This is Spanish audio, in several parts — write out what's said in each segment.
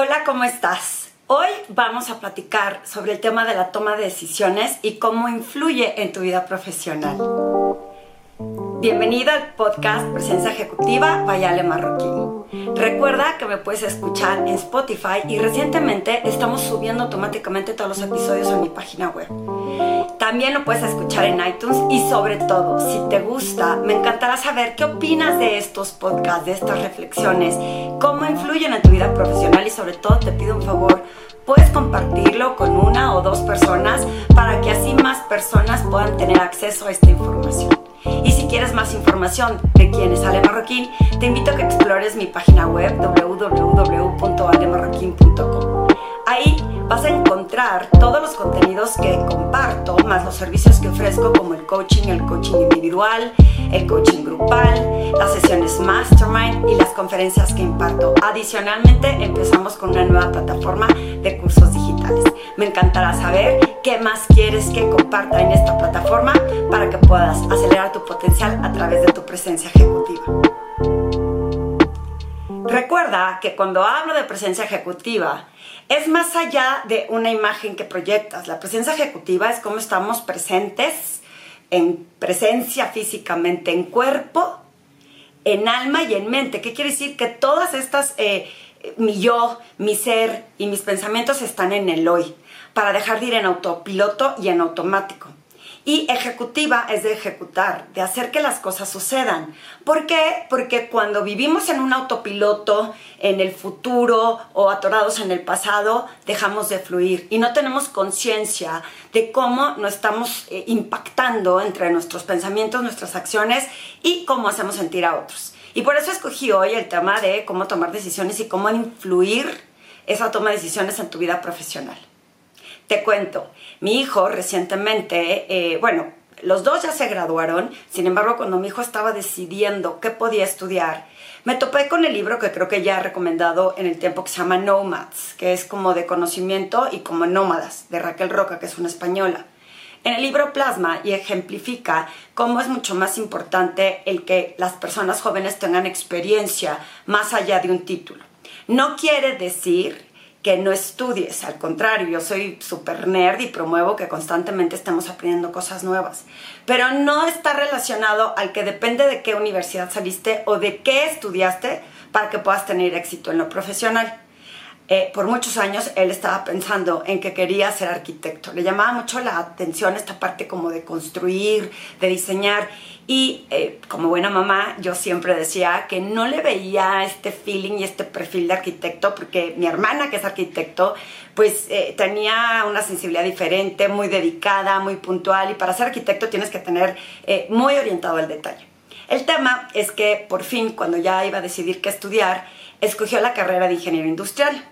Hola, ¿cómo estás? Hoy vamos a platicar sobre el tema de la toma de decisiones y cómo influye en tu vida profesional. Bienvenida al podcast Presencia Ejecutiva Vayale Marroquín. Recuerda que me puedes escuchar en Spotify y recientemente estamos subiendo automáticamente todos los episodios a mi página web. También lo puedes escuchar en iTunes y sobre todo, si te gusta, me encantará saber qué opinas de estos podcasts, de estas reflexiones, cómo influyen en tu vida profesional y sobre todo te pido un favor, puedes compartirlo con una o dos personas para que así más personas puedan tener acceso a esta información. Y si quieres más información de quién es Ale Marroquín, te invito a que explores mi página web www.alemarroquín.com. Ahí vas a encontrar todos los contenidos que comparto, más los servicios que ofrezco como el coaching, el coaching individual, el coaching grupal, las sesiones mastermind y las conferencias que imparto. Adicionalmente, empezamos con una nueva plataforma de cursos digitales. Me encantará saber qué más quieres que comparta en esta plataforma para que puedas acelerar tu potencial a través de tu presencia ejecutiva. Recuerda que cuando hablo de presencia ejecutiva, es más allá de una imagen que proyectas. La presencia ejecutiva es cómo estamos presentes en presencia físicamente, en cuerpo, en alma y en mente. ¿Qué quiere decir? Que todas estas, eh, mi yo, mi ser y mis pensamientos están en el hoy, para dejar de ir en autopiloto y en automático. Y ejecutiva es de ejecutar, de hacer que las cosas sucedan. ¿Por qué? Porque cuando vivimos en un autopiloto, en el futuro o atorados en el pasado, dejamos de fluir y no tenemos conciencia de cómo nos estamos eh, impactando entre nuestros pensamientos, nuestras acciones y cómo hacemos sentir a otros. Y por eso escogí hoy el tema de cómo tomar decisiones y cómo influir esa toma de decisiones en tu vida profesional. Te cuento, mi hijo recientemente, eh, bueno, los dos ya se graduaron, sin embargo, cuando mi hijo estaba decidiendo qué podía estudiar, me topé con el libro que creo que ya he recomendado en el tiempo que se llama Nomads, que es como de conocimiento y como nómadas, de Raquel Roca, que es una española. En el libro plasma y ejemplifica cómo es mucho más importante el que las personas jóvenes tengan experiencia más allá de un título. No quiere decir que no estudies, al contrario, yo soy súper nerd y promuevo que constantemente estemos aprendiendo cosas nuevas, pero no está relacionado al que depende de qué universidad saliste o de qué estudiaste para que puedas tener éxito en lo profesional. Eh, por muchos años él estaba pensando en que quería ser arquitecto. Le llamaba mucho la atención esta parte como de construir, de diseñar. Y eh, como buena mamá, yo siempre decía que no le veía este feeling y este perfil de arquitecto, porque mi hermana, que es arquitecto, pues eh, tenía una sensibilidad diferente, muy dedicada, muy puntual, y para ser arquitecto tienes que tener muy orientado al detalle. El tema es que por fin, cuando ya iba a decidir qué estudiar, escogió la carrera de ingeniero industrial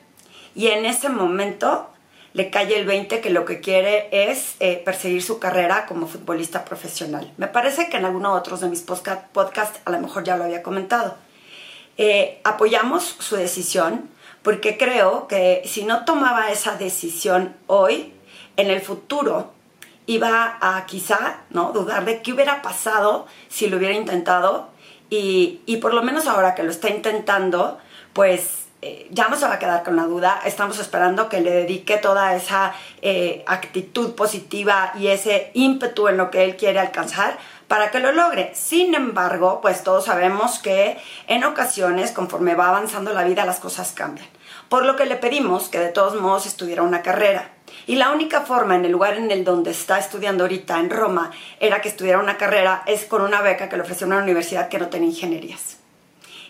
y en ese momento le cae el 20 que lo que quiere es eh, perseguir su carrera como futbolista profesional. Me parece que en alguno otros de mis podcasts a lo mejor ya lo había comentado. Eh, apoyamos su decisión porque creo que si no tomaba esa decisión hoy, en el futuro iba a quizá ¿no? dudar de qué hubiera pasado si lo hubiera intentado y por lo menos ahora que lo está intentando, pues eh, ya no se va a quedar con la duda, estamos esperando que le dedique toda esa eh, actitud positiva y ese ímpetu en lo que él quiere alcanzar para que lo logre. Sin embargo, pues todos sabemos que en ocasiones, conforme va avanzando la vida, las cosas cambian. Por lo que le pedimos que de todos modos estudiara una carrera. Y la única forma en el lugar en el donde está estudiando ahorita, en Roma, era que estudiara una carrera, es con una beca que le ofreció una universidad que no tenía ingenierías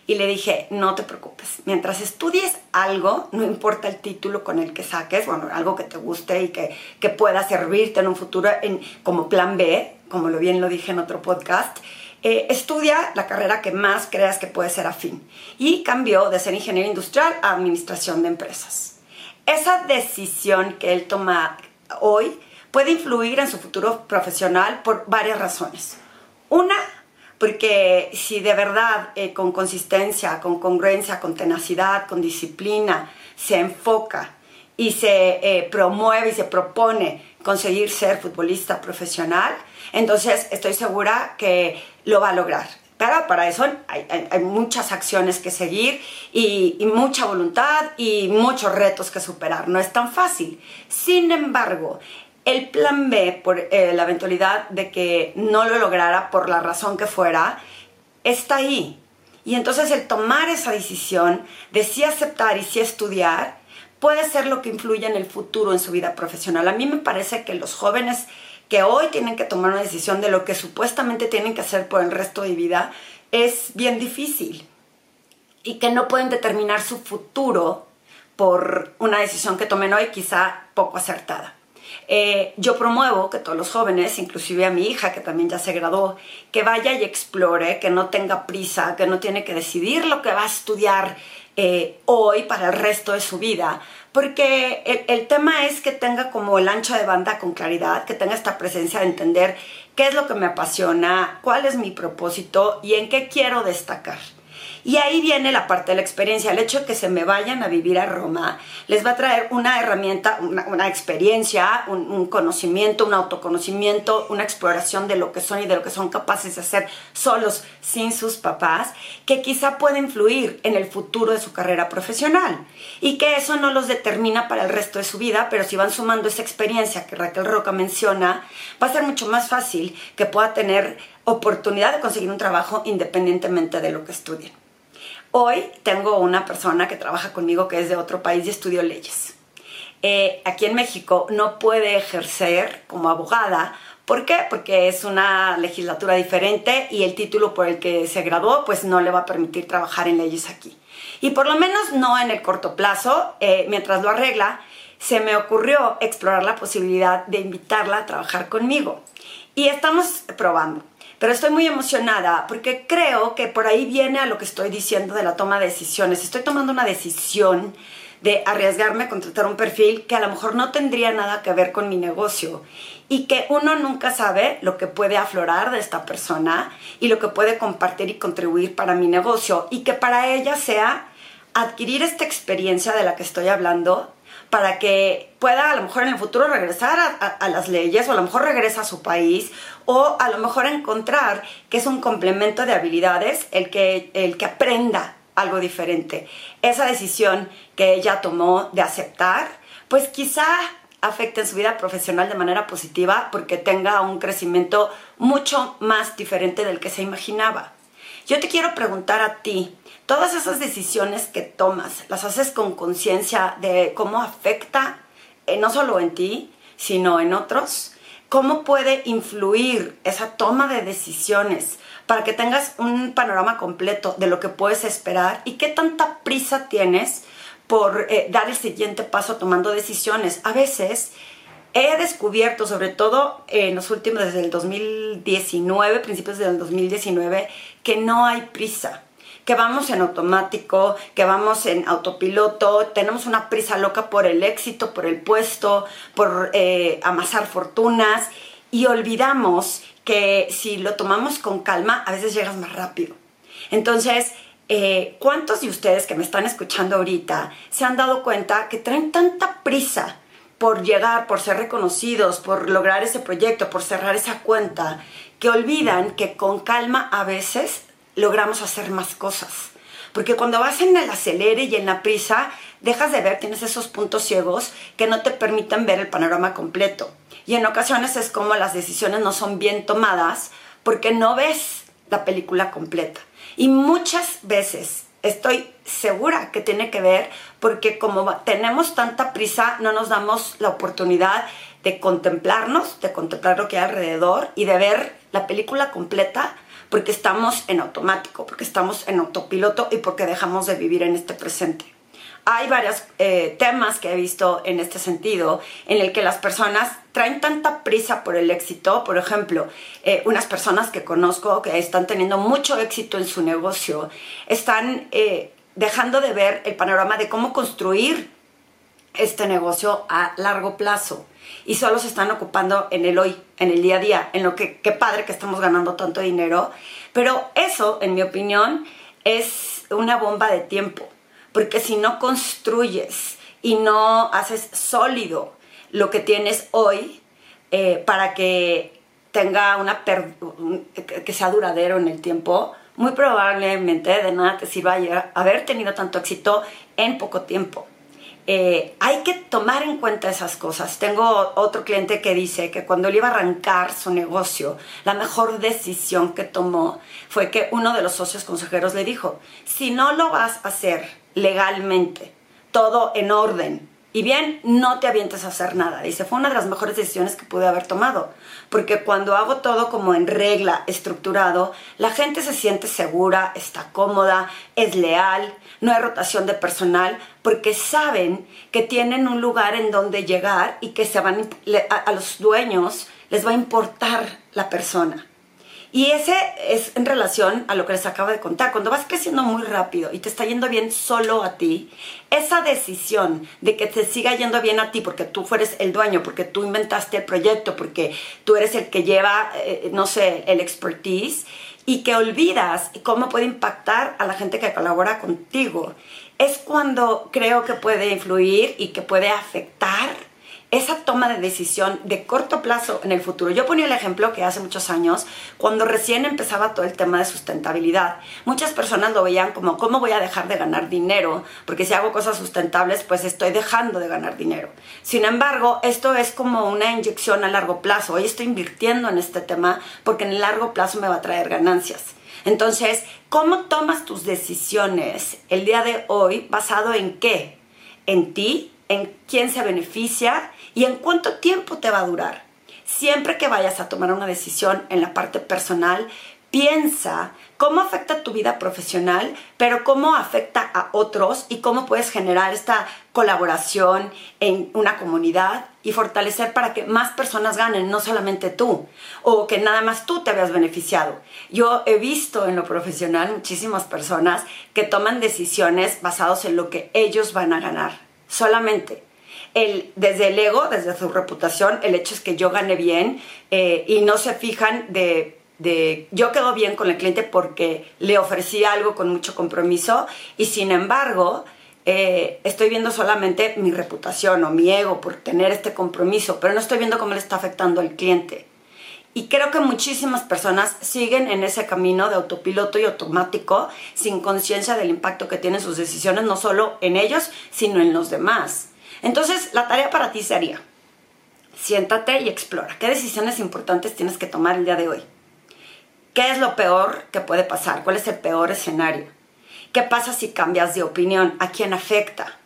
y le dije, no te preocupes, mientras estudies algo, no importa el título con el que saques, bueno, algo que te guste y que, que pueda servirte en un futuro en, como plan B, como lo bien lo dije en otro podcast, eh, estudia la carrera que más creas que puede ser afín. Y cambió de ser ingeniero industrial a administración de empresas. Esa decisión que él toma hoy puede influir en su futuro profesional por varias razones. Una, porque si de verdad eh, con consistencia, con congruencia, con tenacidad, con disciplina, se enfoca y se eh, promueve y se propone conseguir ser futbolista profesional, entonces estoy segura que lo va a lograr. Pero para eso hay, muchas acciones que seguir y, mucha voluntad y muchos retos que superar. No es tan fácil. Sin embargo, el plan B, por eh, la eventualidad de que no lo lograra por la razón que fuera, está ahí. Y entonces el tomar esa decisión de sí aceptar y sí estudiar puede ser lo que influye en el futuro en su vida profesional. A mí me parece que los jóvenes que hoy tienen que tomar una decisión de lo que supuestamente tienen que hacer por el resto de vida es bien difícil y que no pueden determinar su futuro por una decisión que tomen hoy quizá poco acertada. Eh, yo promuevo que todos los jóvenes, inclusive a mi hija que también ya se graduó, que vaya y explore, que no tenga prisa, que no tiene que decidir lo que va a estudiar eh, hoy para el resto de su vida, porque el, tema es que tenga como el ancho de banda con claridad, que tenga esta presencia de entender qué es lo que me apasiona, cuál es mi propósito y en qué quiero destacar. Y ahí viene la parte de la experiencia. El hecho de que se me vayan a vivir a Roma les va a traer una herramienta, una, experiencia, un, conocimiento, un autoconocimiento, una exploración de lo que son y de lo que son capaces de hacer solos, sin sus papás, que quizá puede influir en el futuro de su carrera profesional. Y que eso no los determina para el resto de su vida, pero si van sumando esa experiencia que Raquel Roca menciona, va a ser mucho más fácil que pueda tener oportunidad de conseguir un trabajo independientemente de lo que estudien. Hoy tengo una persona que trabaja conmigo que es de otro país y estudió leyes. Eh, aquí en México no puede ejercer como abogada. ¿Por qué? Porque es una legislatura diferente y el título por el que se graduó pues no le va a permitir trabajar en leyes aquí. Y por lo menos no en el corto plazo, eh, mientras lo arregla, se me ocurrió explorar la posibilidad de invitarla a trabajar conmigo. Y estamos probando. Pero estoy muy emocionada porque creo que por ahí viene a lo que estoy diciendo de la toma de decisiones. Estoy tomando una decisión de arriesgarme a contratar un perfil que a lo mejor no tendría nada que ver con mi negocio y que uno nunca sabe lo que puede aflorar de esta persona y lo que puede compartir y contribuir para mi negocio y que para ella sea adquirir esta experiencia de la que estoy hablando para que pueda a lo mejor en el futuro regresar a, las leyes o a lo mejor regresa a su país o a lo mejor encontrar que es un complemento de habilidades el que, el que aprenda algo diferente. Esa decisión que ella tomó de aceptar, pues quizá afecte en su vida profesional de manera positiva porque tenga un crecimiento mucho más diferente del que se imaginaba. Yo te quiero preguntar a ti, todas esas decisiones que tomas, las haces con conciencia de cómo afecta eh, no solo en ti, sino en otros. ¿Cómo puede influir esa toma de decisiones para que tengas un panorama completo de lo que puedes esperar y qué tanta prisa tienes por eh, dar el siguiente paso tomando decisiones? A veces he descubierto, sobre todo en los últimos, desde el 2019, principios del 2019, que no hay prisa que vamos en automático, que vamos en autopiloto, tenemos una prisa loca por el éxito, por el puesto, por eh, amasar fortunas y olvidamos que si lo tomamos con calma, a veces llegas más rápido. Entonces, eh, ¿cuántos de ustedes que me están escuchando ahorita se han dado cuenta que traen tanta prisa por llegar, por ser reconocidos, por lograr ese proyecto, por cerrar esa cuenta, que olvidan que con calma a veces logramos hacer más cosas. Porque cuando vas en el acelere y en la prisa, dejas de ver, tienes esos puntos ciegos que no te permiten ver el panorama completo. Y en ocasiones es como las decisiones no son bien tomadas porque no ves la película completa. Y muchas veces estoy segura que tiene que ver porque como tenemos tanta prisa, no nos damos la oportunidad de contemplarnos, de contemplar lo que hay alrededor y de ver la película completa porque estamos en automático, porque estamos en autopiloto y porque dejamos de vivir en este presente. Hay varios eh, temas que he visto en este sentido, en el que las personas traen tanta prisa por el éxito. Por ejemplo, eh, unas personas que conozco que están teniendo mucho éxito en su negocio, están eh, dejando de ver el panorama de cómo construir este negocio a largo plazo. Y solo se están ocupando en el hoy, en el día a día, en lo que qué padre que estamos ganando tanto dinero, pero eso, en mi opinión, es una bomba de tiempo, porque si no construyes y no haces sólido lo que tienes hoy eh, para que tenga una que sea duradero en el tiempo, muy probablemente de nada te sirva haber tenido tanto éxito en poco tiempo. Eh, hay que tomar en cuenta esas cosas. Tengo otro cliente que dice que cuando él iba a arrancar su negocio, la mejor decisión que tomó fue que uno de los socios consejeros le dijo, si no lo vas a hacer legalmente, todo en orden, y bien, no te avientes a hacer nada. Dice, fue una de las mejores decisiones que pude haber tomado. Porque cuando hago todo como en regla, estructurado, la gente se siente segura, está cómoda, es leal, no hay rotación de personal, porque saben que tienen un lugar en donde llegar y que se van, a los dueños les va a importar la persona. Y ese es en relación a lo que les acabo de contar. Cuando vas creciendo muy rápido y te está yendo bien solo a ti, esa decisión de que te siga yendo bien a ti porque tú fueres el dueño, porque tú inventaste el proyecto, porque tú eres el que lleva, eh, no sé, el expertise y que olvidas cómo puede impactar a la gente que colabora contigo, es cuando creo que puede influir y que puede afectar esa toma de decisión de corto plazo en el futuro. Yo ponía el ejemplo que hace muchos años, cuando recién empezaba todo el tema de sustentabilidad, muchas personas lo veían como, ¿cómo voy a dejar de ganar dinero? Porque si hago cosas sustentables, pues estoy dejando de ganar dinero. Sin embargo, esto es como una inyección a largo plazo. Hoy estoy invirtiendo en este tema porque en el largo plazo me va a traer ganancias. Entonces, ¿cómo tomas tus decisiones el día de hoy basado en qué? En ti, en quién se beneficia y en cuánto tiempo te va a durar. Siempre que vayas a tomar una decisión en la parte personal, piensa cómo afecta tu vida profesional, pero cómo afecta a otros y cómo puedes generar esta colaboración en una comunidad y fortalecer para que más personas ganen, no solamente tú, o que nada más tú te veas beneficiado. Yo he visto en lo profesional muchísimas personas que toman decisiones basadas en lo que ellos van a ganar solamente. El, desde el ego, desde su reputación, el hecho es que yo gane bien eh, y no se fijan de, de, yo quedo bien con el cliente porque le ofrecí algo con mucho compromiso y sin embargo eh, estoy viendo solamente mi reputación o mi ego por tener este compromiso, pero no estoy viendo cómo le está afectando al cliente. Y creo que muchísimas personas siguen en ese camino de autopiloto y automático sin conciencia del impacto que tienen sus decisiones, no solo en ellos, sino en los demás. Entonces, la tarea para ti sería, siéntate y explora. ¿Qué decisiones importantes tienes que tomar el día de hoy? ¿Qué es lo peor que puede pasar? ¿Cuál es el peor escenario? ¿Qué pasa si cambias de opinión? ¿A quién afecta?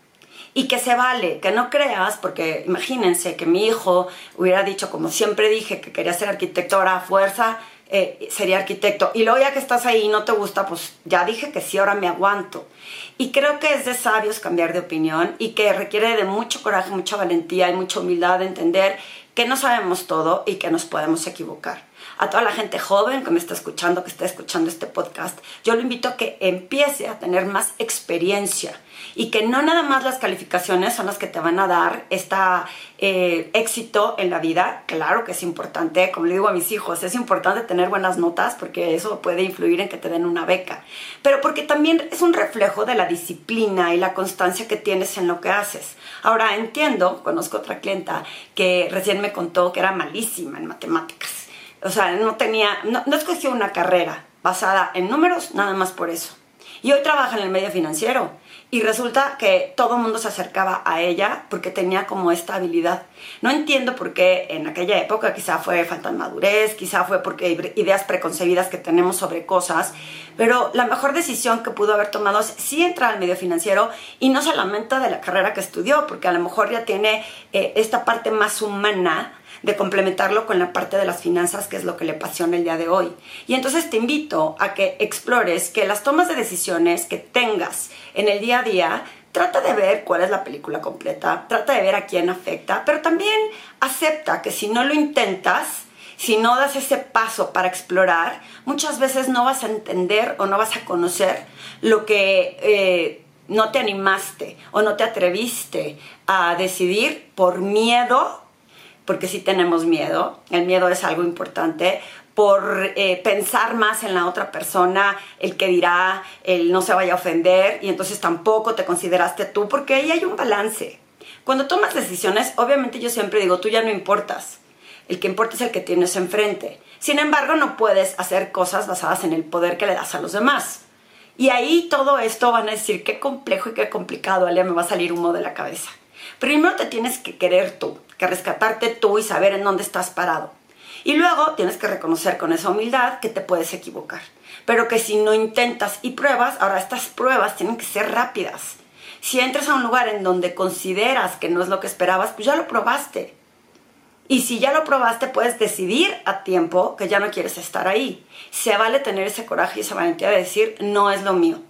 y que se vale, que no creas, porque imagínense que mi hijo hubiera dicho, como siempre dije, que quería ser arquitecto, ahora a fuerza eh, sería arquitecto. Y luego ya que estás ahí y no te gusta, pues ya dije que sí, ahora me aguanto. Y creo que es de sabios cambiar de opinión y que requiere de mucho coraje, mucha valentía y mucha humildad de entender que no sabemos todo y que nos podemos equivocar a toda la gente joven que me está escuchando, que está escuchando este podcast, yo lo invito a que empiece a tener más experiencia y que no nada más las calificaciones son las que te van a dar este éxito en la vida. Claro que es importante, como le digo a mis hijos, es importante tener buenas notas porque eso puede influir en que te den una beca, pero porque también es un reflejo de la disciplina y la constancia que tienes en lo que haces. Ahora entiendo, conozco otra clienta que recién me contó que era malísima en matemáticas o sea, no tenía, no, escogió una carrera basada en números, nada más por eso. Y hoy trabaja en el medio financiero. Y resulta que todo el mundo se acercaba a ella porque tenía como esta habilidad. No entiendo por qué en aquella época, quizá fue falta de madurez, quizá fue porque ideas preconcebidas que tenemos sobre cosas, pero la mejor decisión que pudo haber tomado es sí entrar al medio financiero y no se lamenta de la carrera que estudió, porque a lo mejor ya tiene eh, esta parte más humana de complementarlo con la parte de las finanzas, que es lo que le apasiona el día de hoy. Y entonces te invito a que explores que las tomas de decisiones que tengas en el día a día, trata de ver cuál es la película completa, trata de ver a quién afecta, pero también acepta que si no lo intentas, si no das ese paso para explorar, muchas veces no vas a entender o no vas a conocer lo que eh, no te animaste o no te atreviste a decidir por miedo porque sí tenemos miedo, el miedo es algo importante, por eh, pensar más en la otra persona, el que dirá, el no se vaya a ofender y entonces tampoco te consideraste tú, porque ahí hay un balance. Cuando tomas decisiones, obviamente yo siempre digo, tú ya no importas. el que importa es el que tienes enfrente. Sin embargo, no puedes hacer cosas basadas en el poder que le das a los demás. Y ahí todo esto van a decir qué complejo y qué complicado, Alia, me va a salir humo de la cabeza. Primero te tienes que querer tú, que rescatarte tú y saber en dónde estás parado. Y luego tienes que reconocer con esa humildad que te puedes equivocar. Pero que si no intentas y pruebas, ahora estas pruebas tienen que ser rápidas. Si entras a un lugar en donde consideras que no es lo que esperabas, pues ya lo probaste. Y si ya lo probaste, puedes decidir a tiempo que ya no quieres estar ahí. Se vale tener ese coraje y esa valentía de decir, no es lo mío.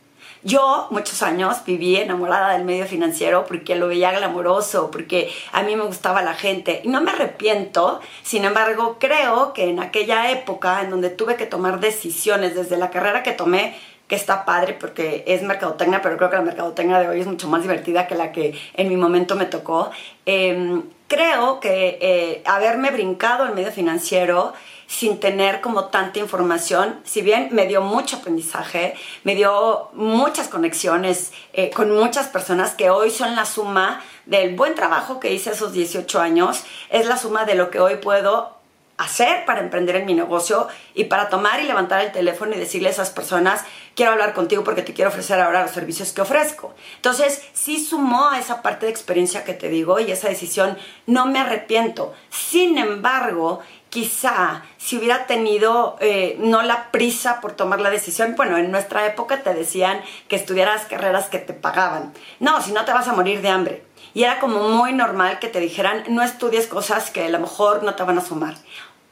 Yo muchos años viví enamorada del medio financiero porque lo veía glamoroso, porque a mí me gustaba la gente y no me arrepiento. Sin embargo, creo que en aquella época en donde tuve que tomar decisiones desde la carrera que tomé, que está padre porque es mercadotecnia, pero creo que la mercadotecnia de hoy es mucho más divertida que la que en mi momento me tocó. Em, creo que eh, haberme brincado el medio financiero sin tener como tanta información, si bien me dio mucho aprendizaje, me dio muchas conexiones eh, con muchas personas que hoy son la suma del buen trabajo que hice esos 18 años, es la suma de lo que hoy puedo hacer para emprender en mi negocio y para tomar y levantar el teléfono y decirle a esas personas, quiero hablar contigo porque te quiero ofrecer ahora los servicios que ofrezco. Entonces, sí sumó a esa parte de experiencia que te digo y esa decisión, no me arrepiento. Sin embargo, quizá si hubiera tenido eh, no la prisa por tomar la decisión, bueno, en nuestra época te decían que estudiaras carreras que te pagaban. No, si no te vas a morir de hambre. Y era como muy normal que te dijeran, no estudies cosas que a lo mejor no te van a sumar.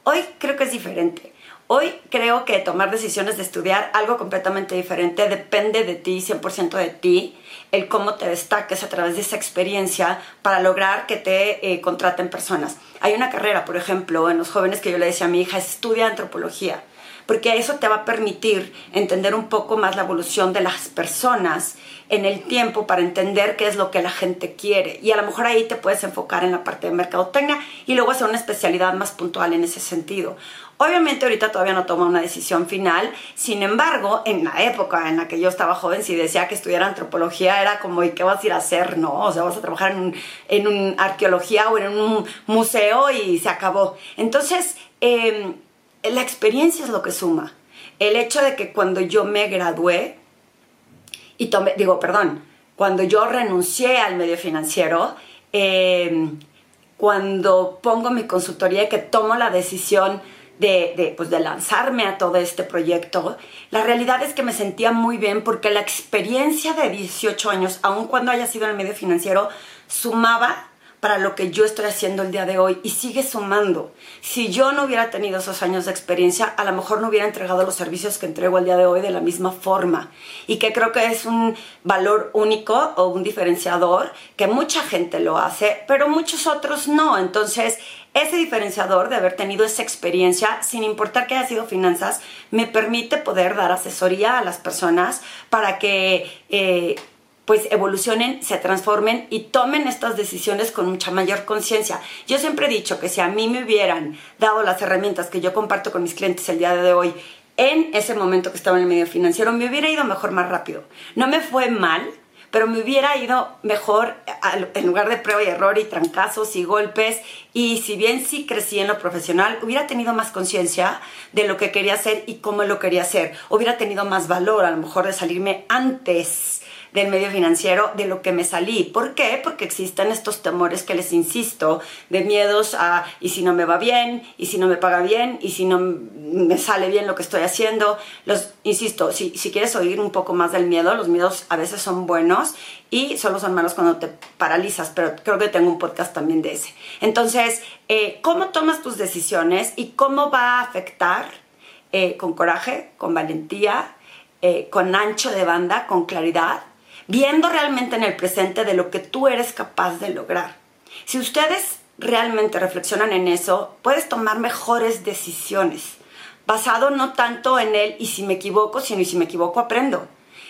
Hoy creo que es diferente. Hoy creo que tomar decisiones de estudiar algo completamente diferente depende de ti, 100% de ti, el cómo te destaques a través de esa experiencia para lograr que te eh, contraten personas. Hay una carrera, por ejemplo, en los jóvenes que yo le decía a mi hija, estudia antropología porque eso te va a permitir entender un poco más la evolución de las personas en el tiempo para entender qué es lo que la gente quiere. Y a lo mejor ahí te puedes enfocar en la parte de mercadotecnia y luego hacer una especialidad más puntual en ese sentido. Obviamente ahorita todavía no toma una decisión final, sin embargo, en la época en la que yo estaba joven, si decía que estudiara antropología, era como, ¿y qué vas a ir a hacer? No, o sea, vas a trabajar en, en un arqueología o en un museo y se acabó. Entonces, eh, la experiencia es lo que suma. El hecho de que cuando yo me gradué y tomé, digo, perdón, cuando yo renuncié al medio financiero, em, cuando pongo mi consultoría y que tomo la decisión de, pues de lanzarme a todo este proyecto, la realidad es que me sentía muy bien porque la experiencia de 18 años, aun cuando haya sido en el medio financiero, sumaba para lo que yo estoy haciendo el día de hoy y sigue sumando. Si yo no hubiera tenido esos años de experiencia, a lo mejor no hubiera entregado los servicios que entrego el día de hoy de la misma forma y que creo que es un valor único o un diferenciador que mucha gente lo hace, pero muchos otros no. Entonces, ese diferenciador de haber tenido esa experiencia, sin importar que haya sido finanzas, me permite poder dar asesoría a las personas para que... Eh, pues evolucionen, se transformen y tomen estas decisiones con mucha mayor conciencia. Yo siempre he dicho que si a mí me hubieran dado las herramientas que yo comparto con mis clientes el día de hoy, en ese momento que estaba en el medio financiero, me hubiera ido mejor más rápido. No me fue mal, pero me hubiera ido mejor en lugar de prueba y error y trancazos y golpes. Y si bien sí crecí en lo profesional, hubiera tenido más conciencia de lo que quería hacer y cómo lo quería hacer. Hubiera tenido más valor a lo mejor de salirme antes del medio financiero de lo que me salí. ¿Por qué? Porque existen estos temores que les insisto, de miedos a, ¿y si no me va bien? ¿Y si no me paga bien? ¿Y si no me sale bien lo que estoy haciendo? Los, insisto, si, si quieres oír un poco más del miedo, los miedos a veces son buenos y solo son malos cuando te paralizas, pero creo que tengo un podcast también de ese. Entonces, eh, ¿cómo tomas tus decisiones y cómo va a afectar eh, con coraje, con valentía, eh, con ancho de banda, con claridad, viendo realmente en el presente de lo que tú eres capaz de lograr. Si ustedes realmente reflexionan en eso, puedes tomar mejores decisiones, basado no tanto en él y si me equivoco, sino y si me equivoco aprendo,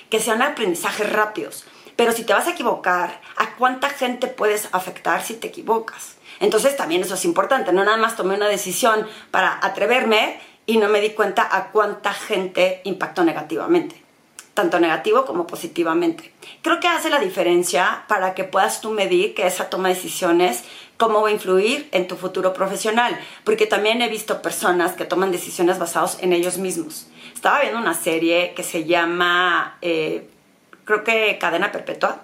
que sean aprendizajes rápidos. Pero si te vas a equivocar, ¿a cuánta gente puedes afectar si te equivocas? Entonces también eso es importante, no nada más tomé una decisión para atreverme y no me di cuenta a cuánta gente impactó negativamente tanto negativo como positivamente. Creo que hace la diferencia para que puedas tú medir que esa toma de decisiones cómo va a influir en tu futuro profesional, porque también he visto personas que toman decisiones basadas en ellos mismos. Estaba viendo una serie que se llama, eh, creo que Cadena Perpetua,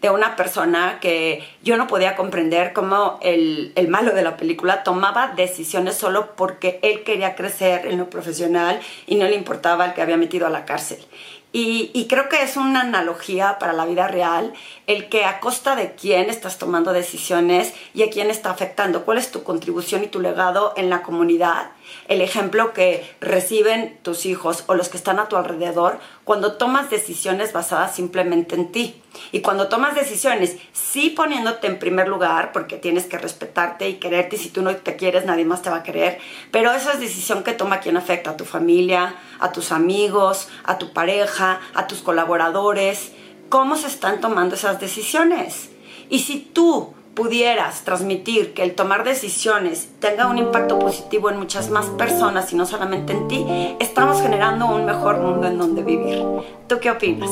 de una persona que yo no podía comprender cómo el, el, malo de la película tomaba decisiones solo porque él quería crecer en lo profesional y no le importaba el que había metido a la cárcel. Y, creo que es una analogía para la vida real el que a costa de quién estás tomando decisiones y a quién está afectando, cuál es tu contribución y tu legado en la comunidad, el ejemplo que reciben tus hijos o los que están a tu alrededor cuando tomas decisiones basadas simplemente en ti. Y cuando tomas decisiones, sí poniéndote en primer lugar, porque tienes que respetarte y quererte, y si tú no te quieres, nadie más te va a querer, pero esa es decisión que toma quien afecta a tu familia, a tus amigos, a tu pareja, a tus colaboradores. ¿Cómo se están tomando esas decisiones? Y si tú pudieras transmitir que el tomar decisiones tenga un impacto positivo en muchas más personas y no solamente en ti, estamos generando un mejor mundo en donde vivir. ¿Tú qué opinas?